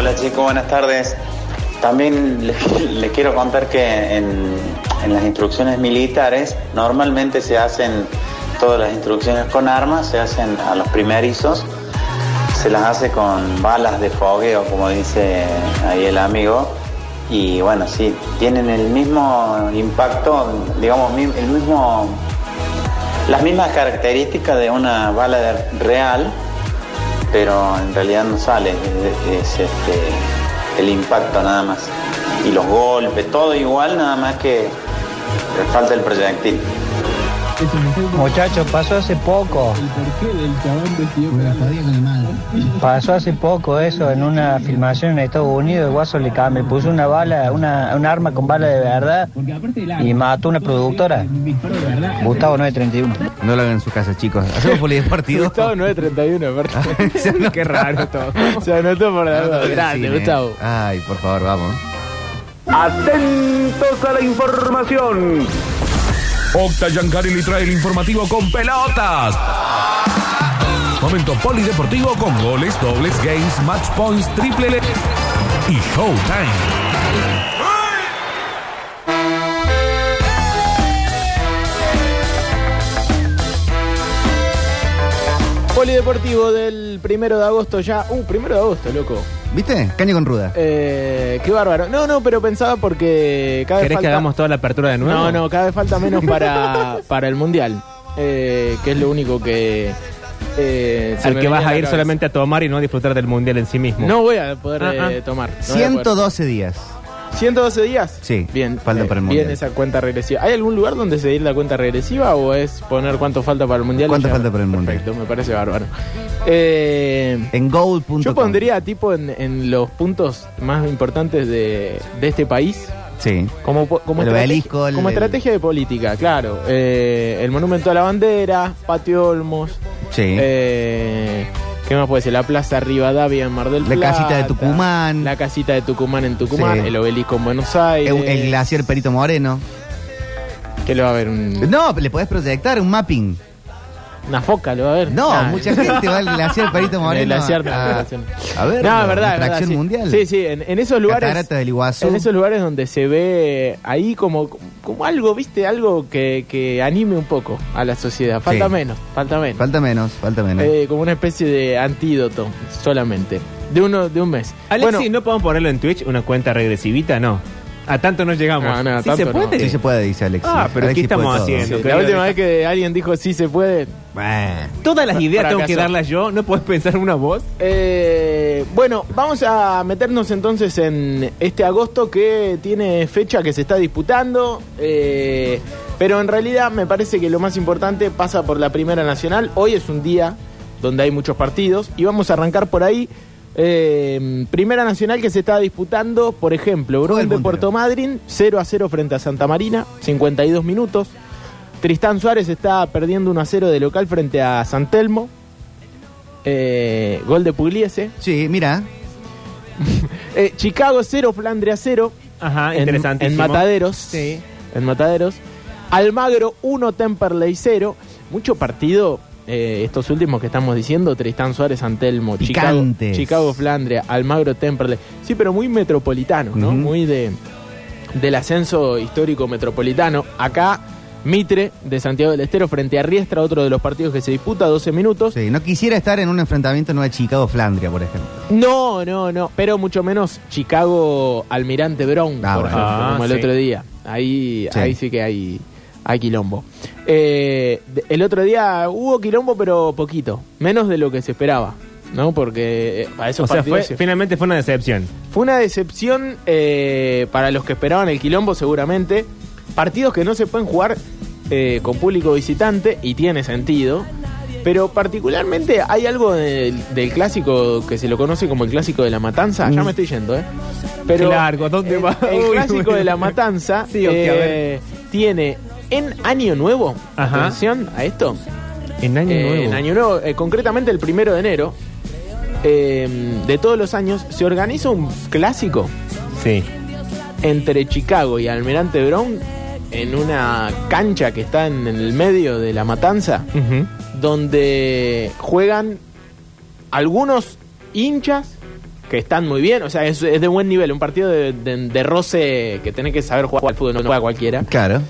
Hola chicos, buenas tardes. También les, quiero contar que en, las instrucciones militares normalmente se hacen todas las instrucciones con armas, se hacen a los primerizos, se las hace con balas de fogueo, como dice ahí el amigo. Y bueno, sí, tienen el mismo impacto, digamos, el mismo, las mismas características de una bala real, pero en realidad no sale, es, es, este, el impacto nada más. Y los golpes, todo igual, nada más que falta el proyectil. Muchachos, pasó hace poco. Pasó hace poco eso en una filmación en Estados Unidos. El guaso le puso una bala, una, un arma con bala de verdad y mató a una productora. Gustavo 931. No lo hagan en su casa, chicos. Hacemos polideportivo. Gustavo 931, aparte. Qué raro todo. Se anotó por la Grande. Gustavo. Ay, por favor, vamos. Atentos a la información. Octa Yancari le trae el informativo con pelotas. Momento polideportivo con goles, dobles, games, match points, triple y showtime. Polideportivo del primero de agosto ya. Uh, primero de agosto, loco. ¿Viste? Caño con ruda. Eh, qué bárbaro. No, no, pero pensaba porque cada vez ¿Querés falta... que hagamos toda la apertura de nuevo? No, no, cada vez falta menos para, para el mundial. Eh, que es lo único que. eh, Al que vas a ir cabeza. solamente a tomar y no a disfrutar del mundial en sí mismo. No voy a poder Ah, eh, ah. tomar. no voy a poder. 112 días. 112 días. Sí, Bien, falta eh, para el bien esa cuenta regresiva. ¿Hay algún lugar donde seguir la cuenta regresiva o es poner cuánto falta para el mundial? ¿Cuánto falta para el mundial? Perfecto, me parece bárbaro. Eh, En gold.com. yo pondría tipo en, en los puntos más importantes de, de este país. Sí. Como, como, El estrategia, el- como estrategia de política, claro. Eh, el monumento a la bandera, Patio Olmos. Sí. Eh, ¿Qué más puede ser? La Plaza Rivadavia en Mar del La Plata. casita de Tucumán. La casita de Tucumán en Tucumán. Sí. El obelisco en Buenos Aires. el, el glaciar Perito Moreno. Que lo va a ver un- No, le podés proyectar un mapping. Una foca, lo va a ver. No, Ah, mucha gente va al glaciar Perito Moreno. El glaciar de a, la a ver, No, es verdad, mundial. Sí, sí, en, en esos lugares. Catarata del Iguazú. En esos lugares donde se ve ahí como, como algo, ¿viste? Algo que, que anime un poco a la sociedad. Falta Sí. menos, falta menos. Falta menos, falta menos. Eh, como una especie de antídoto solamente. De uno, de un mes. Alexi, bueno, ¿no podemos ponerlo en Twitch una cuenta regresivita? No. A tanto no llegamos. No, no, ¿Sí tanto se no. puede? sí se puede, dice Alexis. Ah, pero Alexis ¿qué estamos puede todo. haciendo? sí, la última vez que alguien dijo sí se puede. Bueno. Todas las ideas tengo que darlas yo. ¿No puedes pensar una voz? Eh, bueno, vamos a meternos entonces en este agosto que tiene fecha que se está disputando. eh, pero en realidad me parece que lo más importante pasa por la Primera Nacional. Hoy es un día donde hay muchos partidos y vamos a arrancar por ahí. Eh, Primera Nacional que se está disputando, por ejemplo, Bruin de. Puerto Madryn, 0 a 0 frente a Santa Marina, 52 minutos. Tristán Suárez está perdiendo 1 a 0 de local frente a San Telmo. Eh, gol de Pugliese. Sí, mira. Eh, Chicago 0, Flandria 0. Ajá, en, interesantísimo. en Mataderos. Sí. En Mataderos. Almagro 1, Temperley 0. Mucho partido. Eh, estos últimos que estamos diciendo, Tristán Suárez, Antelmo, Chicago, Picantes. Chicago, Flandria, Almagro, Temperley. Sí, pero muy metropolitano, ¿no? Muy de del ascenso histórico metropolitano. Acá, Mitre de Santiago del Estero frente a Riestra, otro de los partidos que se disputa, 12 minutos. Sí, no quisiera estar en un enfrentamiento no de Chicago-Flandria, por ejemplo. No, no, no, pero mucho menos Chicago Almirante Brown, Ah, por bueno. ejemplo, Ah, como el sí. otro día. Ahí Sí. ahí sí que hay, hay quilombo. Eh, el otro día hubo quilombo, pero poquito, menos de lo que se esperaba, ¿no? Porque eh, a esos O sea, fue, se- finalmente fue una decepción. fue una decepción eh, para los que esperaban el quilombo, seguramente. Partidos que no se pueden jugar eh, con público visitante y tiene sentido. Pero particularmente hay algo del, del clásico que se lo conoce como el clásico de la matanza. Ya me estoy yendo, ¿eh? Pero Qué largo, ¿dónde el, va? El clásico de la matanza Sí, eh, tiene en Año Nuevo, Ajá. atención a esto, En año eh, nuevo. En Año Nuevo, eh, concretamente el primero de enero eh, de todos los años, se organiza un clásico Sí. entre Chicago y Almirante Brown en una cancha que está en el medio de la matanza, donde juegan algunos hinchas que están muy bien, o sea, es, es de buen nivel, un partido de, de- de roce que tenés que saber jugar al fútbol, no juega cualquiera. Claro.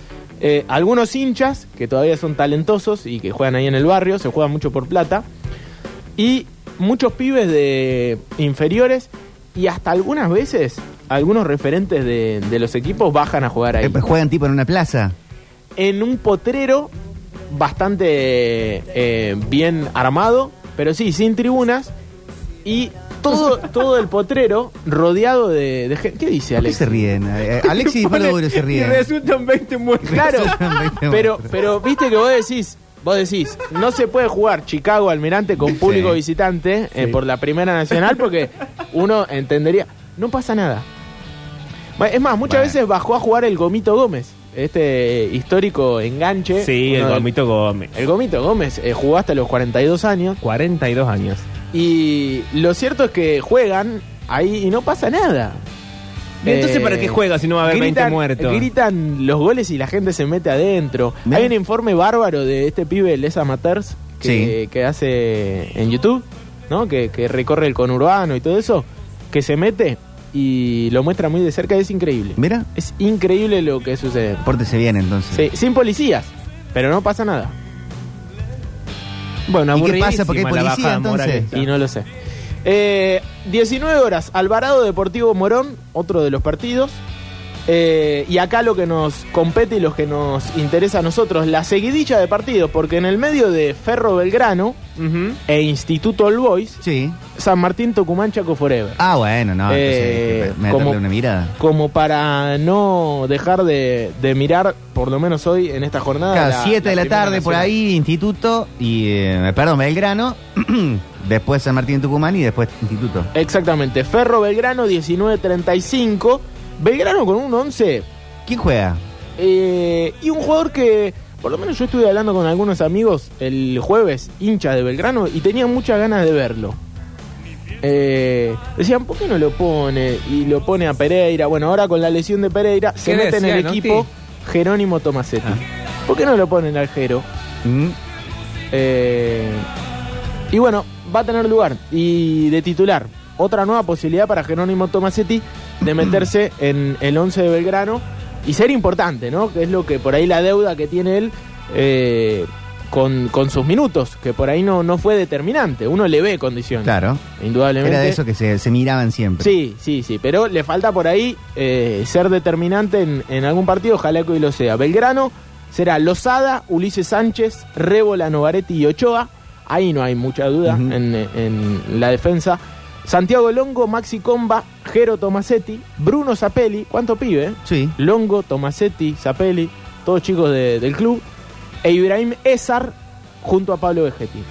Eh, algunos hinchas que todavía son talentosos y que juegan ahí en el barrio, se juegan mucho por plata. Y muchos pibes de inferiores y hasta algunas veces algunos referentes de, de los equipos bajan a jugar ahí. Eh, juegan tipo en una plaza. En un potrero bastante eh, bien armado, pero sí, sin tribunas. Y todo, todo el potrero rodeado de, de gente. ¿Qué dice ¿Por qué Alex? se ríen? Eh, Alexis y se Y ríen. resultan 20 muertos. Claro, Resultan 20 pero, muertos. pero viste que vos decís, vos decís, no se puede jugar Chicago Almirante con público Sí. visitante eh, por la Primera Nacional porque uno entendería, no pasa nada. Es más, muchas Bueno. veces bajó a jugar el Gomito Gómez, este histórico enganche. Sí, el del- Gomito Gómez. El Gomito Gómez eh, jugó hasta los 42 años 42 años. Y lo cierto es que juegan ahí y no pasa nada. ¿Y entonces Eh, para qué juega si no va a haber 20 muertos? Gritan los goles y la gente se mete adentro. Hay un informe bárbaro de este pibe, Les Amateurs, que, Sí. que hace en YouTube, ¿no? Que, que recorre el conurbano y todo eso, que se mete y lo muestra muy de cerca. Es increíble. Mira, Es increíble lo que sucede. pórtese bien entonces. Sí, sin policías, pero no pasa nada. Bueno, ¿Y qué pasa? Porque hay la policía, entonces. Y no lo sé. Eh, 19 horas, Alvarado Deportivo Morón, otro de los partidos. Eh, y acá lo que nos compete y lo que nos interesa a nosotros, la seguidilla de partidos, porque en el medio de Ferro Belgrano e Instituto All Boys, Sí. San Martín Tucumán Chaco Forever. Ah, bueno, no, Eh, entonces me da como- una mirada. Como para no dejar de, de mirar, por lo menos hoy en esta jornada. Claro, 7 de la tarde por ahí, Instituto, y, eh, perdón, Belgrano, después San Martín Tucumán y después Instituto. Exactamente. Ferro Belgrano 19.35. Belgrano con un 11 ¿Quién juega? Eh, y un jugador que, por lo menos yo estuve hablando con algunos amigos el jueves, hinchas de Belgrano, y tenían muchas ganas de verlo. Eh, decían, ¿por qué no lo pone? Y lo pone a Pereira. Bueno, ahora con la lesión de Pereira, se ¿Qué mete en el equipo Jerónimo Tomasetti. ¿Por qué no lo ponen al Jero? Mm, Eh, y bueno, va a tener lugar. Y de titular, otra nueva posibilidad para Jerónimo Tomasetti de meterse en el 11 de Belgrano y ser importante, ¿no? Que es lo que por ahí la deuda que tiene él eh, con, con sus minutos, que por ahí no, no fue determinante. Uno le ve condiciones. Claro. Indudablemente. Era de eso que se, se miraban siempre. Sí, sí, sí, pero le falta por ahí eh, ser determinante en, en algún partido, ojalá que hoy lo sea. Belgrano será Lozada, Ulises Sánchez, Rébola, Novaretti y Ochoa. Ahí no hay mucha duda en, en la defensa. Santiago Longo, Maxi Comba, Jero Tomasetti, Bruno Zapelli, ¿cuánto pibe? eh? Sí. Longo, Tomasetti, Zapelli, todos chicos de- del club. E Ibrahim Ezar junto a Pablo Vegetti.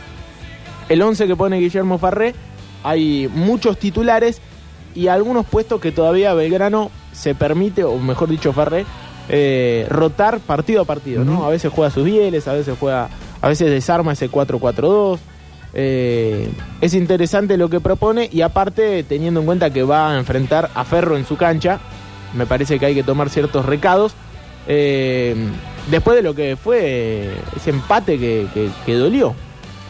El 11 que pone Guillermo Farré, hay muchos titulares y algunos puestos que todavía Belgrano se permite, o mejor dicho Farré, eh, rotar partido a partido, ¿no? A veces juega sus bieles, a veces juega, a veces desarma ese 4-4-2. Eh, es interesante lo que propone y aparte teniendo en cuenta que va a enfrentar a Ferro en su cancha, me parece que hay que tomar ciertos recados. Eh, después de lo que fue ese empate que, que- que dolió.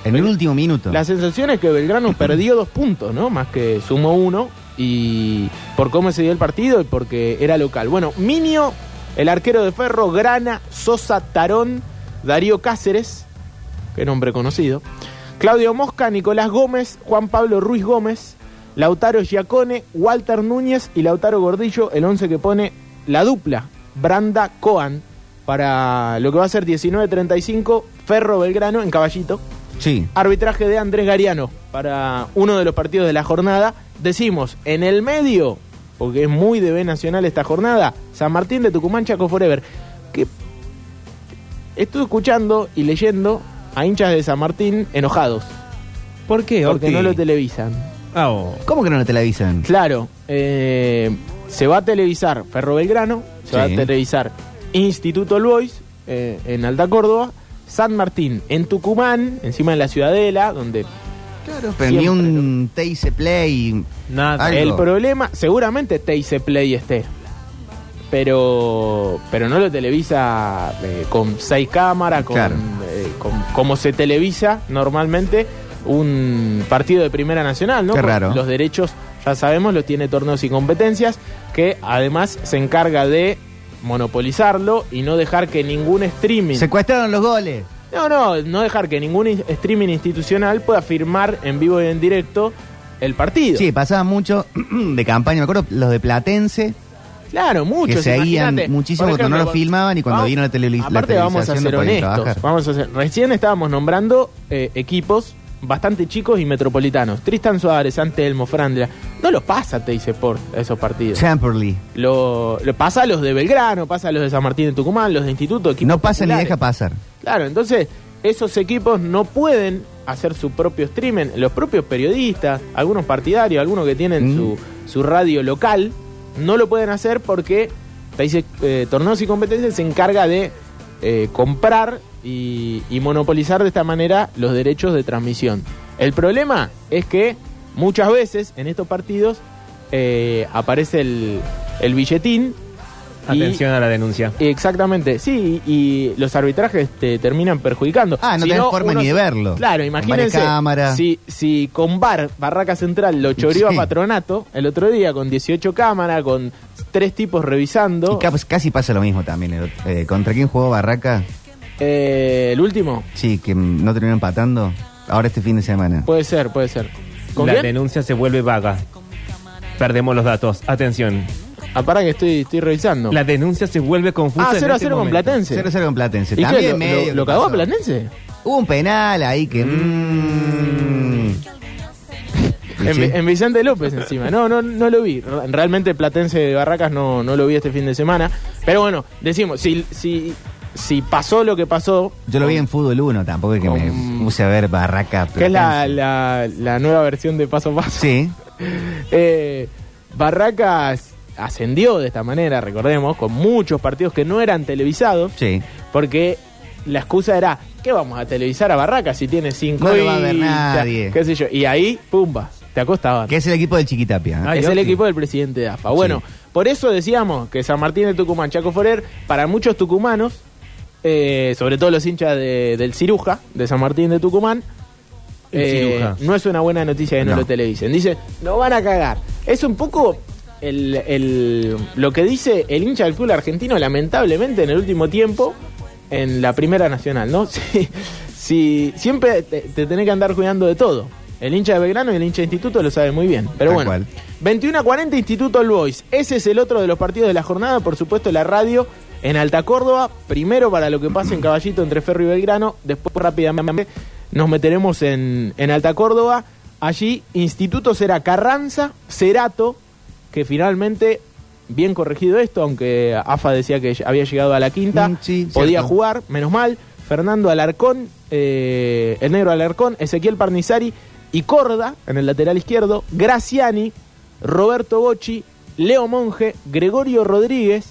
En el último minuto. La sensación es que Belgrano perdió dos puntos, ¿no? Más que sumó uno. Y por cómo se dio el partido y porque era local. Bueno, Minio, el arquero de Ferro, Grana, Sosa, Tarón, Darío Cáceres, qué nombre conocido. Claudio Mosca, Nicolás Gómez, Juan Pablo Ruiz Gómez, Lautaro Giacone, Walter Núñez y Lautaro Gordillo, el 11 que pone la dupla, Branda Coan, para lo que va a ser 19-35, Ferro Belgrano en caballito. Sí. Arbitraje de Andrés Gariano para uno de los partidos de la jornada. Decimos, en el medio, porque es muy de B Nacional esta jornada, San Martín de Tucumán, Chaco Forever. Que estuve escuchando y leyendo a hinchas de San Martín enojados, ¿Por qué, porque Octi? no lo televisan. Ah, oh. ¿Cómo que no lo televisan? Claro, eh, se va a televisar Ferro Belgrano, se va a televisar Instituto All Boys eh, en Alta Córdoba, San Martín en Tucumán, encima de la Ciudadela, donde Claro, pero ni un TIC Play. Nada. Algo. El problema, seguramente TIC Play esté. Pero, pero no lo televisa eh, con seis cámaras, con, Claro. Como se televisa normalmente un partido de Primera Nacional, ¿no? Qué raro. Los derechos ya sabemos, lo tiene torneos y competencias, que además se encarga de monopolizarlo y no dejar que ningún streaming... Secuestraron los goles. No, no, no dejar que ningún in- streaming institucional pueda firmar en vivo y en directo el partido. Sí, pasaba mucho de campaña. Me acuerdo los de Platense. Claro, muchos. Que seguían muchísimo cuando no lo filmaban y cuando vamos- vino la televisi- la Aparte vamos a ser no honestos. trabajar. Vamos a ser, recién estábamos nombrando eh, equipos bastante chicos y metropolitanos. Tristan Suárez, Antelmo, Frandria. No los pasa Teis Sport esos partidos. Champerley. Lo, lo pasa a los de Belgrano, pasa a los de San Martín de Tucumán, los de Instituto. No pasa ni deja pasar. Claro, entonces esos equipos no pueden hacer su propio streaming. Los propios periodistas, algunos partidarios, algunos que tienen Mm. su, su radio local, no lo pueden hacer porque dice, eh, Torneos y Competencias se encarga de eh, comprar y, y monopolizar de esta manera los derechos de transmisión. El problema es que muchas veces en estos partidos eh, aparece el, el billetín. Y- Atención a la denuncia. Exactamente, sí, y los arbitrajes te terminan perjudicando. Ah, no Si tenés forma uno ni de verlo. Claro, imagínense. Si, si con Bar, Barraca Central lo choreó Sí. a Patronato el otro día con 18 cámaras, con tres tipos revisando. Y casi pasa lo mismo también. eh, ¿Contra quién jugó Barraca? Eh, el último, Sí, que no terminó empatando. Ahora este fin de semana. puede ser, puede ser. ¿Con La quién? denuncia se vuelve vaga. Perdemos los datos. Atención. Ah, para que estoy, estoy revisando. La denuncia se vuelve confusa. ah, en 0 a este 0 con momento. Platense. 0-0 con Platense. ¿Y qué, También lo, medio lo- lo cagó a pasó. Platense? Hubo un penal ahí que... mm, y En, Vicente López encima. No, no, no lo vi. Re- Realmente Platense de Barracas no, no lo vi este fin de semana. Pero bueno, decimos, si, si, si pasó lo que pasó, Yo lo vi en Fútbol 1, tampoco es que me puse a ver Barraca. que es la, Platense. la, la nueva versión de Paso a Paso, Sí, eh, Barracas ascendió de esta manera, recordemos, con muchos partidos que no eran televisados, sí. porque la excusa era, ¿qué vamos a televisar a Barracas si tiene cinco No lo va a ver nadie. qué sé yo? Y ahí, pumba, te acostaban. Que es el equipo del Chiquitapia. ¿eh? Ay, es el equipo del presidente de AFA. Bueno, por eso decíamos que San Martín de Tucumán, Chaco Forer, para muchos tucumanos, eh, sobre todo los hinchas de- del Ciruja, de San Martín de Tucumán, eh, no es una buena noticia que no, No. lo televisen. Dice, no van a cagar. Es un poco el, el- lo que dice el hincha del fútbol argentino, lamentablemente, en el último tiempo, en la Primera Nacional, ¿no? Si, si- siempre te, te tenés que andar cuidando de todo. El hincha de Belgrano y el hincha de Instituto lo sabe muy bien. Pero Tal bueno, cual. 21 a 40 Instituto All Boys. Ese es el otro de los partidos de la jornada. Por supuesto, la radio en Alta Córdoba. Primero para lo que pasa en Caballito entre Ferro y Belgrano. Después rápidamente nos meteremos en, en Alta Córdoba. Allí Instituto será Carranza, Cerato, que finalmente, bien corregido esto, aunque AFA decía que había llegado a la quinta, Mm, sí, podía cierto. jugar, menos mal. Fernando Alarcón, eh, el negro Alarcón, Ezequiel Parnizari y Corda en el lateral izquierdo, Graciani, Roberto Bocci, Leo Monge, Gregorio Rodríguez,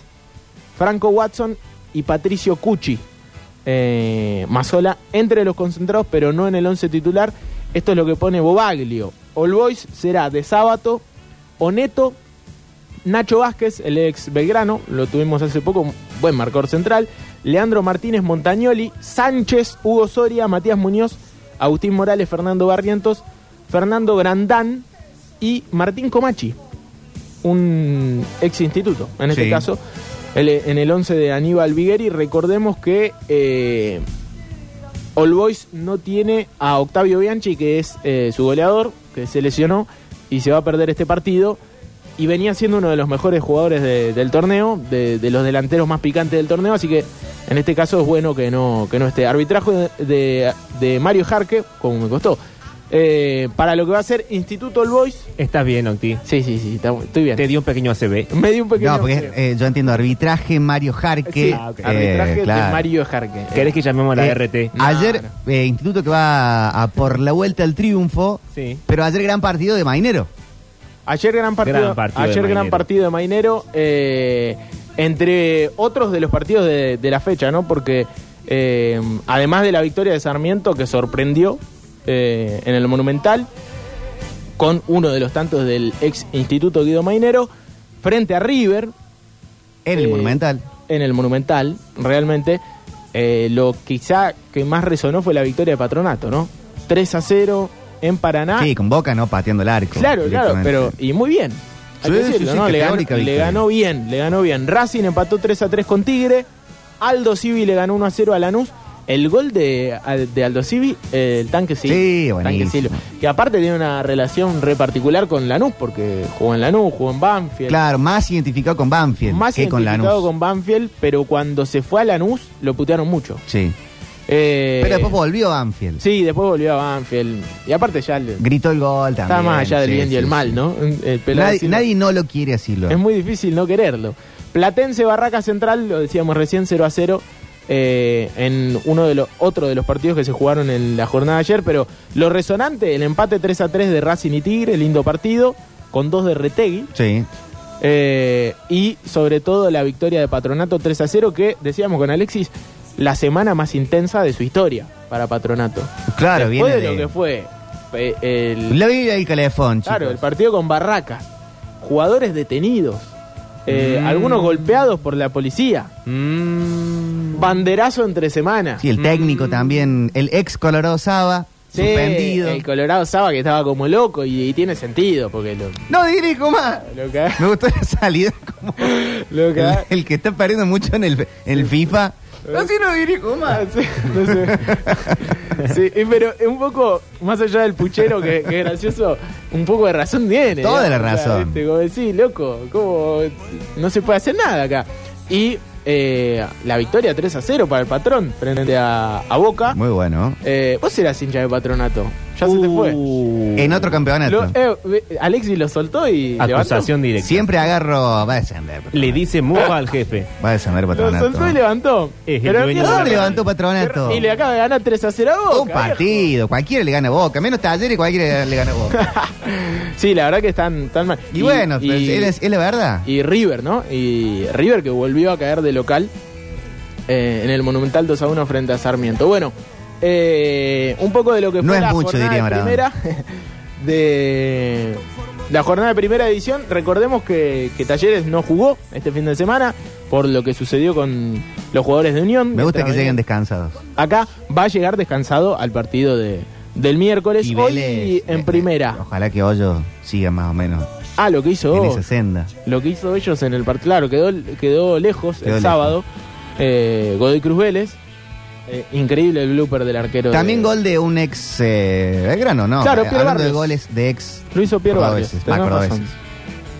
Franco Watson y Patricio Cucci. Eh, Mazola entre los concentrados, pero no en el 11 titular. Esto es lo que pone Bobaglio. All Boys será de sábado, Oneto, Nacho Vázquez, el ex Belgrano, lo tuvimos hace poco, un buen marcador central. Leandro Martínez Montañoli, Sánchez, Hugo Soria, Matías Muñoz, Agustín Morales, Fernando Barrientos, Fernando Grandán y Martín Comachi, un ex instituto, en este Sí. caso, el- en el 11 de Aníbal Vigueri. Recordemos que eh, All Boys no tiene a Octavio Bianchi, que es eh, su goleador, que se lesionó y se va a perder este partido. Y venía siendo uno de los mejores jugadores de- del torneo, de, de los delanteros más picantes del torneo, así que en este caso es bueno que no, que no esté. Arbitraje de, de- de Mario Jarque, como me costó. Eh, para lo que va a ser Instituto All Boys. Estás bien, Octi. Sí, sí, sí, está- estoy bien. Te dio un pequeño ACB. Me di un pequeño. No, porque eh, yo entiendo arbitraje, Mario Jarque. Sí, Ah, eh, arbitraje de claro. Mario Jarque. ¿Querés que llamemos a la Eh, RT? No, ayer, no. eh, Instituto que va a por la vuelta al triunfo, Sí. pero ayer gran partido de Mainero. Ayer gran partido, Gran partido de ayer gran Mainero. partido de Mainero, eh, entre otros de los partidos de, de la fecha, ¿no? Porque eh, además de la victoria de Sarmiento que sorprendió eh, en el Monumental, con uno de los tantos del ex Instituto Guido Mainero, frente a River, En el Eh, Monumental. en el Monumental, realmente, eh, lo quizá que más resonó fue la victoria de Patronato, ¿no? 3 a 0, en Paraná. Sí, con Boca no pateando el arco. Claro, claro, pero y muy bien. Hay Sí, que sí, decirlo, sí, ¿no? Le, ganó, le bien, le ganó bien. Racing empató 3 a 3 con Tigre. Aldo Civi le ganó 1 a 0 a Lanús. El gol de, de Aldo Civi, el tanque Silva. Sí, Tanque. Silva. Que aparte tiene una relación re particular con Lanús, porque jugó en Lanús, jugó en Banfield. Claro, más identificado con Banfield Más que con identificado Lanús. con Banfield, pero cuando se fue a Lanús lo putearon mucho. Sí. Eh, Pero después volvió Banfield. Sí, después volvió a Banfield. Y aparte ya Gritó el gol también. está más allá del sí, bien y el mal. ¿no? El Nadie, nadie no lo quiere así. Lo. Es muy difícil no quererlo. Platense Barraca Central, lo decíamos recién 0 a 0 eh, en uno de los otro de los partidos que se jugaron en la jornada de ayer, pero lo resonante, el empate 3 a 3 de Racing y Tigre, lindo partido, con dos de Retegui, Sí. eh, y sobre todo la victoria de Patronato 3 a 0, que decíamos con Alexis, la semana más intensa de su historia para Patronato. Claro, Después viene de lo que fue eh, el, La vida del calefón, chicos. Claro, el partido con Barracas. Jugadores detenidos. eh, Algunos golpeados por la policía. Mm. Banderazo entre semanas. Sí, el técnico también. El ex Colorado Saba, Sí, suspendido. El Colorado Saba que estaba como loco y, y tiene sentido porque lo, No dirijo más. lo que Me gustó la salida como lo que el, el que está perdiendo mucho en el, en el FIFA. No, si no dirijo más. Ah, sí, no sé. Sí, eh, pero un poco, más allá del puchero que, que gracioso, un poco de razón tiene. Toda ¿no? la O sea, razón. Como decís, loco, ¿cómo no se puede hacer nada acá? Y eh, la victoria 3 a 0 para el patrón frente a, a Boca. Muy bueno. Eh, vos eras hincha de patronato. Ya se te fue. Uh, En otro campeonato. Lo- eh, ve- Alexis lo soltó y Acusación directa. Siempre agarro. Va a descender. Le dice mufa al jefe. Va a descender levantó. Lo patronato. soltó y levantó. Es el Pero dueño ¿qué de la ¿Dónde onda? levantó patronato? Y le acaba de ganar 3 a 0 a Boca. Un viejo. partido. Cualquiera le gana a Boca. Menos Talleres, cualquiera le gana a Boca. Sí, la verdad que están, están mal. Y, bueno, y- pues, es, es la verdad. y River, ¿no? Y River que volvió a caer de local eh, en el Monumental 2 a 1 frente a Sarmiento. Bueno, eh, un poco de lo que No fue es la mucho, jornada diría de primera de la jornada de primera edición. Recordemos que, que Talleres no jugó este fin de semana por lo que sucedió con los jugadores de Unión. Me gusta que lleguen descansados. Acá va a llegar descansado al partido de, del miércoles. Y Hoy Vélez, en eh, primera. Ojalá que Hoyo siga más o menos Ah, lo que hizo en esa senda. Lo que hizo ellos en el partido. Claro, quedó, quedó lejos Quedó el lejos. sábado. Eh, Godoy Cruz Vélez. Eh, increíble el blooper del arquero. También de- gol de un ex eh, Belgrano, ¿no? Claro, Eh, Piero Hablando de goles de ex. Lo hizo Piero Barrios.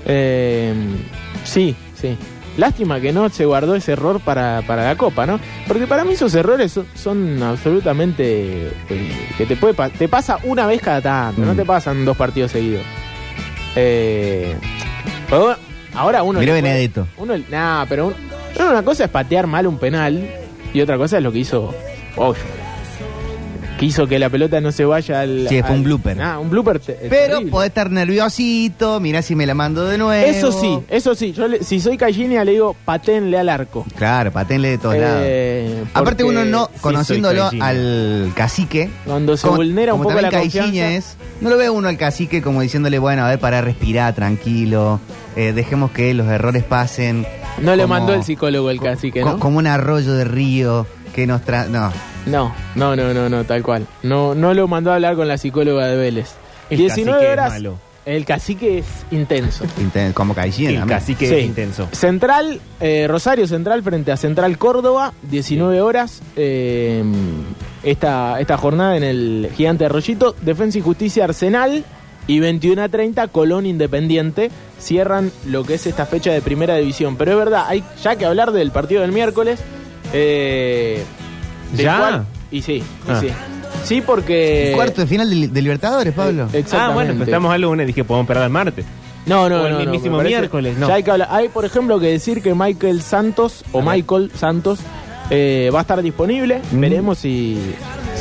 Eh, sí, sí. Lástima que no se guardó ese error para, para la Copa, ¿no? Porque para mí esos errores son, son absolutamente... eh, que te puede pa- te pasa una vez cada tanto, no Mm. te pasan dos partidos seguidos. Eh, pero ahora uno... Puede- Benedetto. Uno, nah, pero, un- pero una cosa es patear mal un penal y otra cosa es lo que hizo Hoyo. Que hizo que la pelota no se vaya al... Sí, fue al- un blooper. Ah, un blooper. te- Pero terrible. puede estar nerviosito, mira si me la mando de nuevo. Eso sí, eso sí. Yo le- si soy Callinia le digo paténle al arco. Claro, patenle de todos Eh, lados. Aparte uno no, conociéndolo al cacique, Cuando se como- vulnera un como poco la confianza. es, no lo ve uno al cacique como diciéndole, bueno, a ver, para respirar, tranquilo, eh, dejemos que los errores pasen. No le mandó el psicólogo el cacique, ¿no? Como un arroyo de río que nos trae... No, No, no, no, no, no, tal cual. No, no lo mandó a hablar con la psicóloga de Vélez. El 19 cacique es horas. malo. El cacique es intenso. inten- como El también. cacique Sí. es intenso. Central, eh, Rosario Central frente a Central Córdoba, 19 horas. eh, esta, esta jornada en el Gigante Arroyito. Defensa y Justicia Arsenal. Y 21 a 30, Colón Independiente. Cierran lo que es esta fecha de primera división. Pero es verdad, hay ya que hablar del partido del miércoles. eh, del ¿Ya? cual- y sí, y Ah. sí. Sí, porque. Cuarto de final de, de Libertadores, Pablo. Eh, Ah, bueno, pues estamos al lunes, dije, podemos perder el martes. No, no, O el no, mismísimo miércoles, no. Ya hay que hablar. Hay, por ejemplo, que decir que Michael Santos o. Michael Santos eh, va a estar disponible. Mm. Veremos si,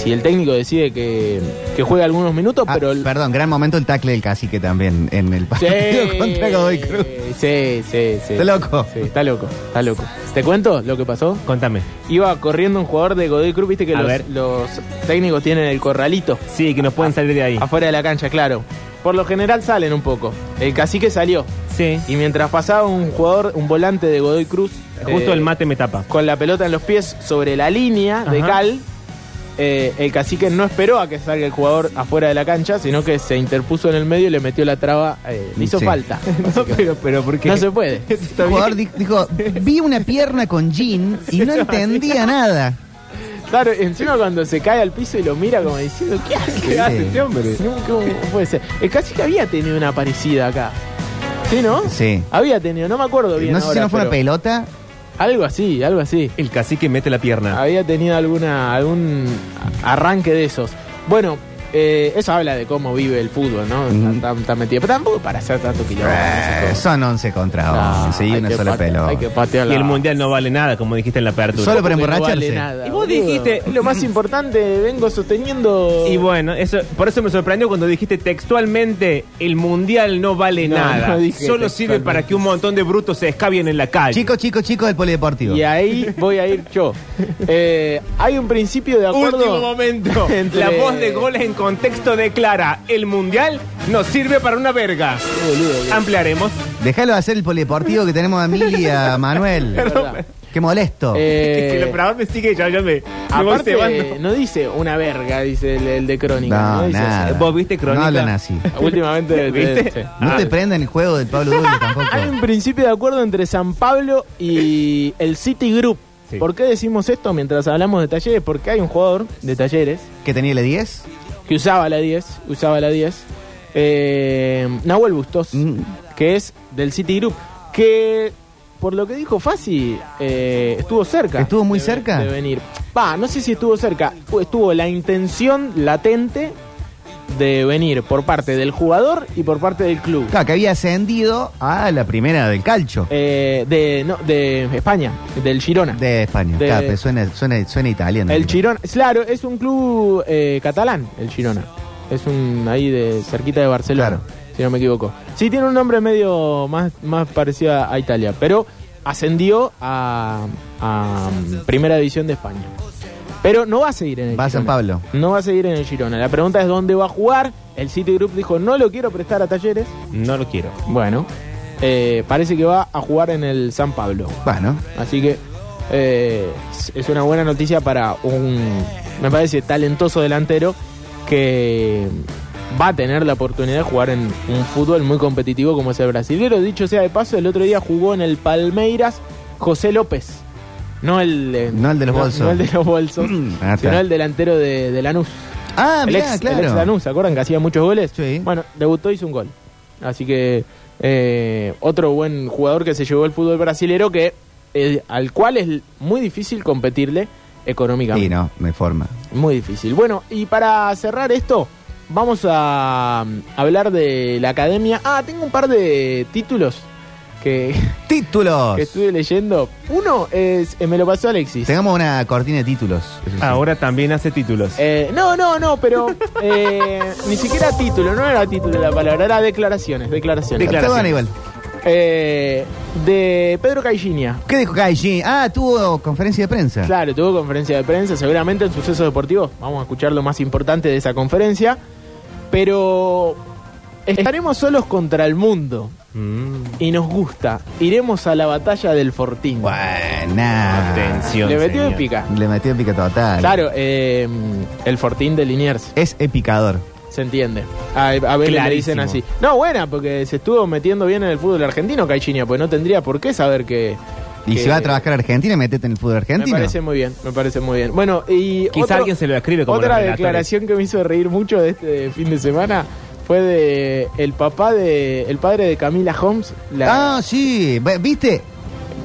si el técnico decide que, que juegue algunos minutos, Ah, pero el- Perdón, gran momento el tackle del cacique también en el partido contra Godoy Cruz. Sí, sí, sí. Está loco. Sí, está loco, está loco. ¿Te cuento lo que pasó? Contame. Iba corriendo un jugador de Godoy Cruz, viste que los, ver. los técnicos tienen el corralito Sí, que nos pueden salir de ahí. afuera de la cancha, claro. Por lo general salen un poco. El cacique salió. Sí. Y mientras pasaba un jugador, un volante de Godoy Cruz, Justo eh, el mate me tapa. con la pelota en los pies sobre la línea de. Cal, eh, el cacique no esperó a que salga el jugador afuera de la cancha, sino que se interpuso en el medio y le metió la traba, eh, le hizo Sí. falta. No, pero, pero ¿por qué? No se puede. El jugador di- dijo, vi una pierna con jean y no entendía nada. Claro, encima cuando se cae al piso y lo mira como diciendo, ¿qué hace? ¿Qué hace este hombre? ¿Cómo, puede ser? El cacique había tenido una parecida acá. ¿Sí, no? Sí. Había tenido, no me acuerdo bien No sé si no fue una pero pelota. Algo así, algo así. El cacique mete la pierna. Había tenido alguna algún arranque de esos. Bueno, eh, eso habla de cómo vive el fútbol, ¿no? Está, está- está metido. Pero tampoco para hacer tanto quilombo. Eh, son 11 contra 11 y una sola pelota. Hay que patear Y el mundial no vale nada, como dijiste en la apertura. Solo para Porque no emborracharse. vale nada, Y vos boludo. dijiste- Es lo más importante, vengo sosteniendo. Y bueno, eso, por eso me sorprendió cuando dijiste textualmente el mundial no vale No, nada. no dije Solo sirve textualmente. para que un montón de brutos se escabien en la calle. Chicos, chicos, chicos del polideportivo. Y ahí voy a ir yo. Eh, hay un principio de acuerdo. Último momento. entre- La voz de goles en contexto declara: el mundial no sirve para una verga. Ampliaremos. Déjalo hacer el polideportivo que tenemos a Mili y a Manuel. Qué molesto. Eh, si el operador me sigue, ya, ya me, me voy aparte, cebando. no dice una verga, dice el, el de Crónica. no, dice nada. así. ¿Vos viste Crónica? No hablan así. Últimamente, ¿Viste? sí. No Ah. te prendan el juego del Pablo Durio tampoco. Hay un principio de acuerdo entre San Pablo y el City Group. Sí. ¿Por qué decimos esto mientras hablamos de talleres? Porque hay un jugador de talleres ¿Que tenía la 10? Que usaba la 10, usaba la 10, eh, Nahuel Bustos, Mm. que es del City Group, que por lo que dijo Fasi, eh, estuvo cerca. ¿Estuvo muy de- cerca? De venir. Va, no sé si estuvo cerca, estuvo la intención latente de venir por parte del jugador y por parte del club. Claro, que había ascendido a la primera del calcho Eh, de, no, de España, del Girona. de España. de- Claro, suena, suena, suena italiano. El Girona, claro, es un club eh, catalán, el Girona. Es un ahí de cerquita de Barcelona, Claro. si no me equivoco. Sí, tiene un nombre medio más, más parecido a, Italia, pero ascendió a, a, um, Primera División de España. Pero no va a seguir en el Va a. San Pablo. No va a seguir en el Girona. La pregunta es dónde va a jugar. El City Group dijo, no lo quiero prestar a Talleres. No lo quiero. Bueno, eh, parece que va a jugar en el San Pablo. Bueno, Así que eh, es- es una buena noticia para un, me parece, talentoso delantero que va a tener la oportunidad de jugar en un fútbol muy competitivo como es el brasileño. Dicho sea de paso, el otro día jugó en el Palmeiras José López. No el, de- No el de los bolsos. No el de los bolsos, Ah, está. sino el delantero de, de Lanús. Ah, el, mirá, ex, el claro. ex Lanús, ¿se acuerdan que hacía muchos goles? Sí. Bueno, debutó y hizo un gol. Así que eh, otro buen jugador que se llevó el fútbol brasilero que eh, al cual es muy difícil competirle económicamente. Sí, no, hay forma. Muy difícil. Bueno, y para cerrar esto, vamos a um, hablar de la academia. Ah, tengo un par de títulos que, ¡Títulos! que estuve leyendo. Uno es, eh, me lo pasó Alexis. Tengamos una cortina de títulos. eso sí. Ahora también hace títulos. Eh, no, no, no, pero eh, ni siquiera título, no era título la palabra, era declaraciones, declaraciones. Está bueno igual. Eh, de Pedro Caixinha. ¿Qué dijo Kaiji? Ah, tuvo conferencia de prensa. Claro, tuvo conferencia de prensa, seguramente en sucesos deportivos. Vamos a escuchar lo más importante de esa conferencia. Pero estaremos solos contra el mundo Mm, y nos gusta. Iremos a la batalla del Fortín. Buena. atención. Le metió señor. épica. Le metió pica total. Claro, eh, el Fortín de Liniers. Es epicador. Se entiende. A, a ver, le dicen así. No, buena, porque se estuvo metiendo bien en el fútbol argentino, Caixinha, pues no tendría por qué saber que. Y que- si va a trabajar a Argentina, métete en el fútbol Me argentino. parece muy bien, me parece muy bien. Bueno, y. Quizá alguien se lo escribe como Otra declaración que me hizo reír mucho de este fin de semana fue de el papá de. el padre de Camila Holmes. La, Ah, sí. ¿Viste?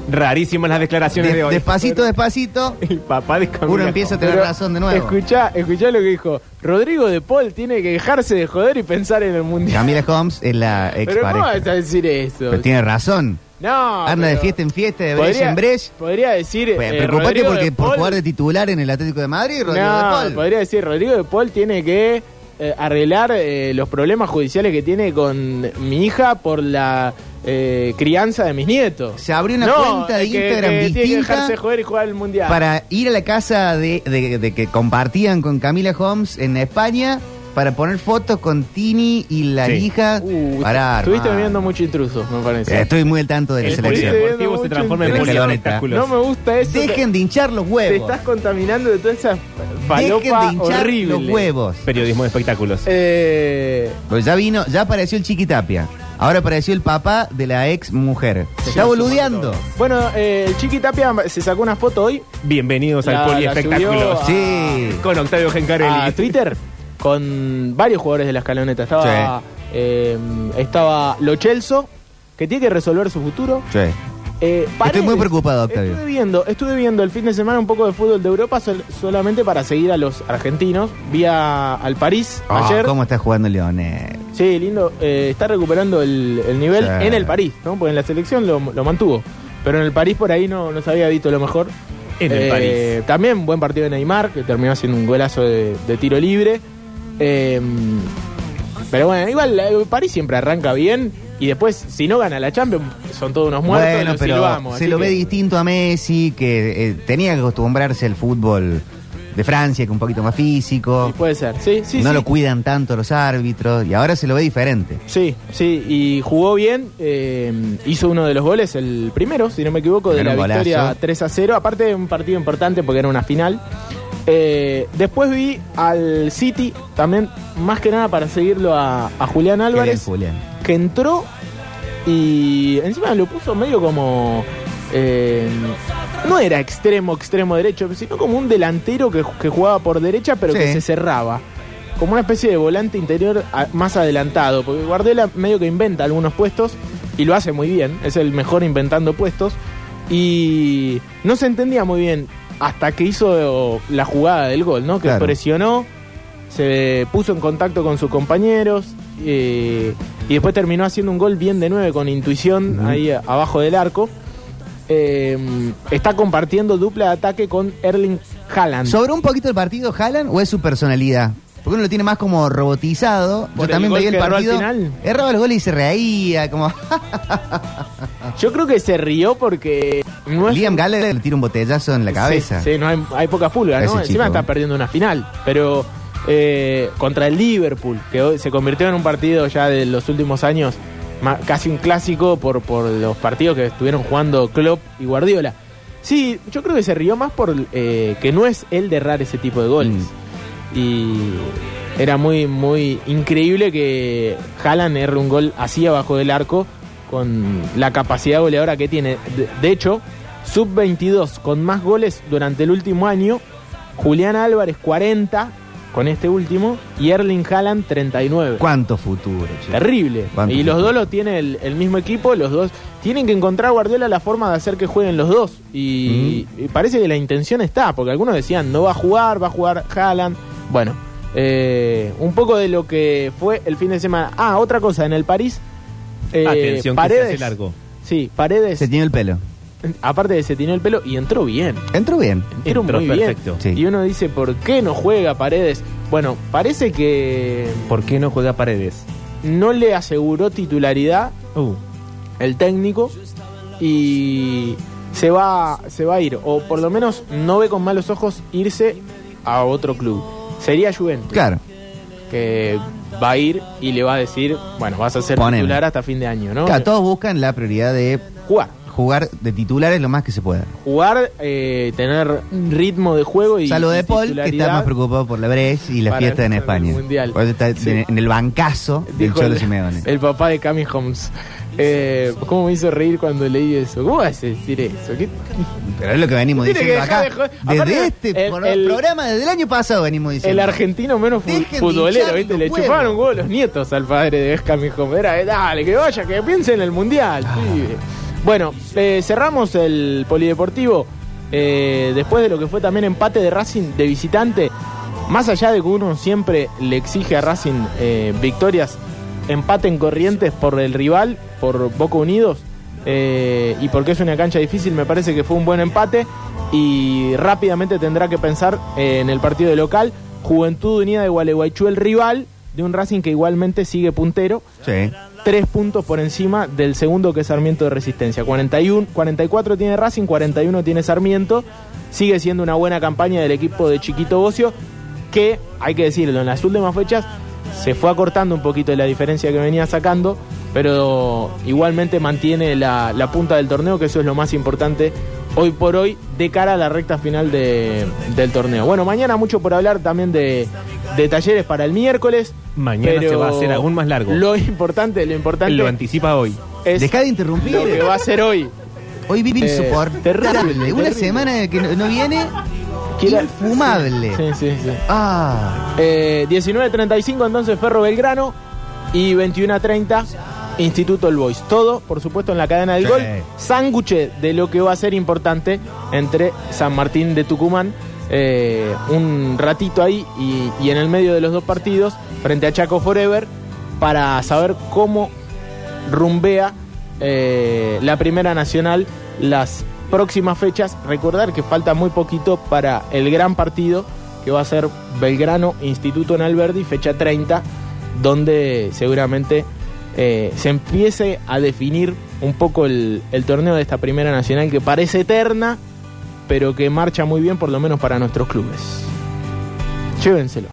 Rarísimas las declaraciones de, De- hoy. despacito, despacito. El papá de Camila. Uno empieza a tener Pero razón de nuevo. Escuchá, escuchá lo que dijo. Rodrigo de Paul tiene que dejarse de joder y pensar en el mundial. Camila Holmes es la ex Pero ¿cómo vas a decir eso? Pero tiene razón. No. Anda de fiesta en fiesta, de brecha podría- en brecha. Podría decir. Pues, eh, preocupate porque de por jugar de titular en el Atlético de Madrid, Rodrigo no, de Paul. podría decir, Rodrigo de Paul tiene que eh, arreglar eh, los problemas judiciales que tiene con mi hija por la eh, crianza de mis nietos. Se abrió una No, cuenta de que- Instagram que Tiene que distinta dejarse joder y jugar el mundial. para ir a la casa de, de- de que compartían con Camila Holmes en España para poner fotos con Tini y la Sí. hija. Uh, Pará, estuviste hermano. viendo mucho intruso, me parece. Estoy muy al tanto de la El selección. Estuviste deportivo viendo se transforma en mucho. No me gusta eso. Dejen de hinchar los Te huevos. estás contaminando de todas esas falopa Dejen de hinchar horrible. los huevos. Periodismo de espectáculos. Eh, Pues ya vino, ya apareció el Chiquitapia. Ahora apareció el papá de la ex mujer. Se está boludeando. bueno, eh, el Chiqui Tapia se sacó una foto hoy Bienvenidos La- al la subió Sí. Con Octavio Gencarelli. a Twitter con varios jugadores de la escaloneta. Estaba, eh, estaba Lo Chelso, que tiene que resolver su futuro. Sí. Eh, Estoy muy preocupado, Octavio. Estuve viendo, estuve viendo el fin de semana un poco de fútbol de Europa sol- solamente para seguir a los argentinos. Vi a- al París Ah, ayer. ¿Cómo está jugando Leonel? Sí, lindo. Eh, está recuperando el, el nivel Sí. en el París, ¿no? Porque en la selección lo, lo mantuvo. Pero en el París por ahí no, no se había visto lo mejor. En el Eh, París. También buen partido de Neymar, que terminó haciendo un golazo de, de tiro libre. Eh, pero bueno, igual el París siempre arranca bien. Y después, si no gana la Champions, son todos unos muertos. bueno, pero silbamos, se lo ve distinto a Messi, que eh, tenía que acostumbrarse al fútbol de Francia, que un poquito más físico. Sí, puede ser. Sí, sí, no sí. lo cuidan tanto los árbitros y ahora se lo ve diferente. Sí, sí, y jugó bien. eh, hizo uno de los goles, el primero, si no me equivoco, de la victoria golazo. 3 a 0. Aparte de un partido importante porque era una final. Eh, después vi al City, también más que nada para seguirlo a, a Julián Álvarez, Julián. que entró y encima lo puso medio como. eh, no era extremo, extremo derecho, sino como un delantero que, que jugaba por derecha, pero que se cerraba. Como una especie de volante interior a- más adelantado. Porque Guardiola medio que inventa algunos puestos y lo hace muy bien. Es el mejor inventando puestos. Y no se entendía muy bien hasta que hizo la jugada del gol, ¿no? Que Claro. presionó, se puso en contacto con sus compañeros eh, y después terminó haciendo un gol bien de nueve con intuición ahí abajo del arco. Eh, está compartiendo dupla de ataque con Erling Haaland. ¿Sobró un poquito el partido Haaland o es su personalidad? Porque uno lo tiene más como robotizado. ¿Por Yo el también gol veía el que erró al partido. final? Erraba los goles y se reía, como Yo creo que se rió porque no es Liam un- Gallagher le tira un botellazo en la cabeza. Sí, sí, no hay, hay poca pulga, ¿no? Encima está perdiendo una final. Pero eh, contra el Liverpool, que hoy se convirtió en un partido ya de los últimos años, casi un clásico por, por los partidos que estuvieron jugando Klopp y Guardiola. Sí, yo creo que se rió más por eh, que no es él de errar ese tipo de goles. Mm. Y era muy, muy increíble que Haaland erre un gol así abajo del arco con la capacidad goleadora que tiene. De, de hecho, sub-22 con más goles durante el último año, Julián Álvarez 40 con este último y Erling Haaland 39. ¿Cuánto futuro, che? Terrible. ¿Cuánto Y los dos lo tiene el, el mismo equipo, los dos tienen que encontrar Guardiola la forma de hacer que jueguen los dos. Y, y parece que la intención está, porque algunos decían no va a jugar, va a jugar Haaland. Bueno, eh, un poco de lo que fue el fin de semana. Ah, otra cosa, en el París. Eh, Atención, que se Paredes. hace largo. Sí, Paredes. Se tiene el pelo. Aparte de se tiene el pelo y entró bien. Entró bien. Entró, Entró muy perfecto. bien. Sí. Y uno dice, ¿por qué no juega Paredes? Bueno, parece que ¿Por qué no juega Paredes? no le aseguró titularidad Uh, el técnico y se va, se va a ir, o por lo menos no ve con malos ojos irse a otro club. Sería Juventus, Claro. que va a ir y le va a decir, bueno, vas a ser Poneme. titular hasta fin de año, ¿no? Claro, todos buscan la prioridad de Jugar, jugar de titulares lo más que se pueda. jugar, eh, tener ritmo de juego y Salvo y de Paul, que está más preocupado por la Bres y la fiesta en el España. Mundial. Por eso está Sí. en, el bancazo del Cholo el, Simeone. el papá de Cami Holmes. Eh, ¿Cómo me hizo reír cuando leí eso? ¿Cómo vas a decir eso? ¿Qué- Pero es lo que venimos Tiene diciendo que dejar acá. de joder. Desde Aparte, este el- pro- el- programa, desde el año pasado venimos diciendo. El argentino menos fu- Dejen de futbolero, hinchar ¿viste? los Le huevos. chupaban un huevo los nietos al padre de Escami Era, eh, dale, que vaya, que piense en el mundial. Ah. pibe. Bueno, eh, cerramos el polideportivo eh, después de lo que fue también empate de Racing de visitante. Más allá de que uno siempre le exige a Racing eh, victorias, empate en corrientes por el rival, por Boca Unidos. eh, y porque es una cancha difícil, me parece que fue un buen empate. Y rápidamente tendrá que pensar eh, en el partido de local. Juventud Unida de Gualeguaychú, el rival de un Racing que igualmente sigue puntero. Sí. Tres puntos por encima del segundo que es Sarmiento de Resistencia. 41, 44 tiene Racing, 41 tiene Sarmiento. Sigue siendo una buena campaña del equipo de Chiquito Bocio, que, hay que decirlo, en las últimas fechas se fue acortando un poquito la diferencia que venía sacando, pero igualmente mantiene la, la punta del torneo, que eso es lo más importante hoy por hoy de cara a la recta final de- del torneo. Bueno, mañana mucho por hablar también de, de talleres para el miércoles. Mañana pero se va a hacer aún más largo. Lo importante, lo importante Lo anticipa hoy. es Deja de interrumpir. lo que va a ser hoy. Hoy vive Eh, insoportable. terrible, Una terrible. semana que no, no viene, Infumable. Sí, sí, sí. Ah, Eh, 19.35 entonces Ferro Belgrano y 21.30 Instituto El Boys. Todo, por supuesto, en la cadena del Sí. gol. Sánguche de lo que va a ser importante entre San Martín de Tucumán. eh, un ratito ahí y, y en el medio de los dos partidos frente a Chaco Forever para saber cómo rumbea eh, la Primera Nacional las próximas fechas. Recordar que falta muy poquito para el gran partido que va a ser Belgrano Instituto en Alberdi, fecha 30, donde seguramente eh, se empiece a definir un poco el, el torneo de esta Primera Nacional que parece eterna, pero que marcha muy bien por lo menos para nuestros clubes. Llévenselo.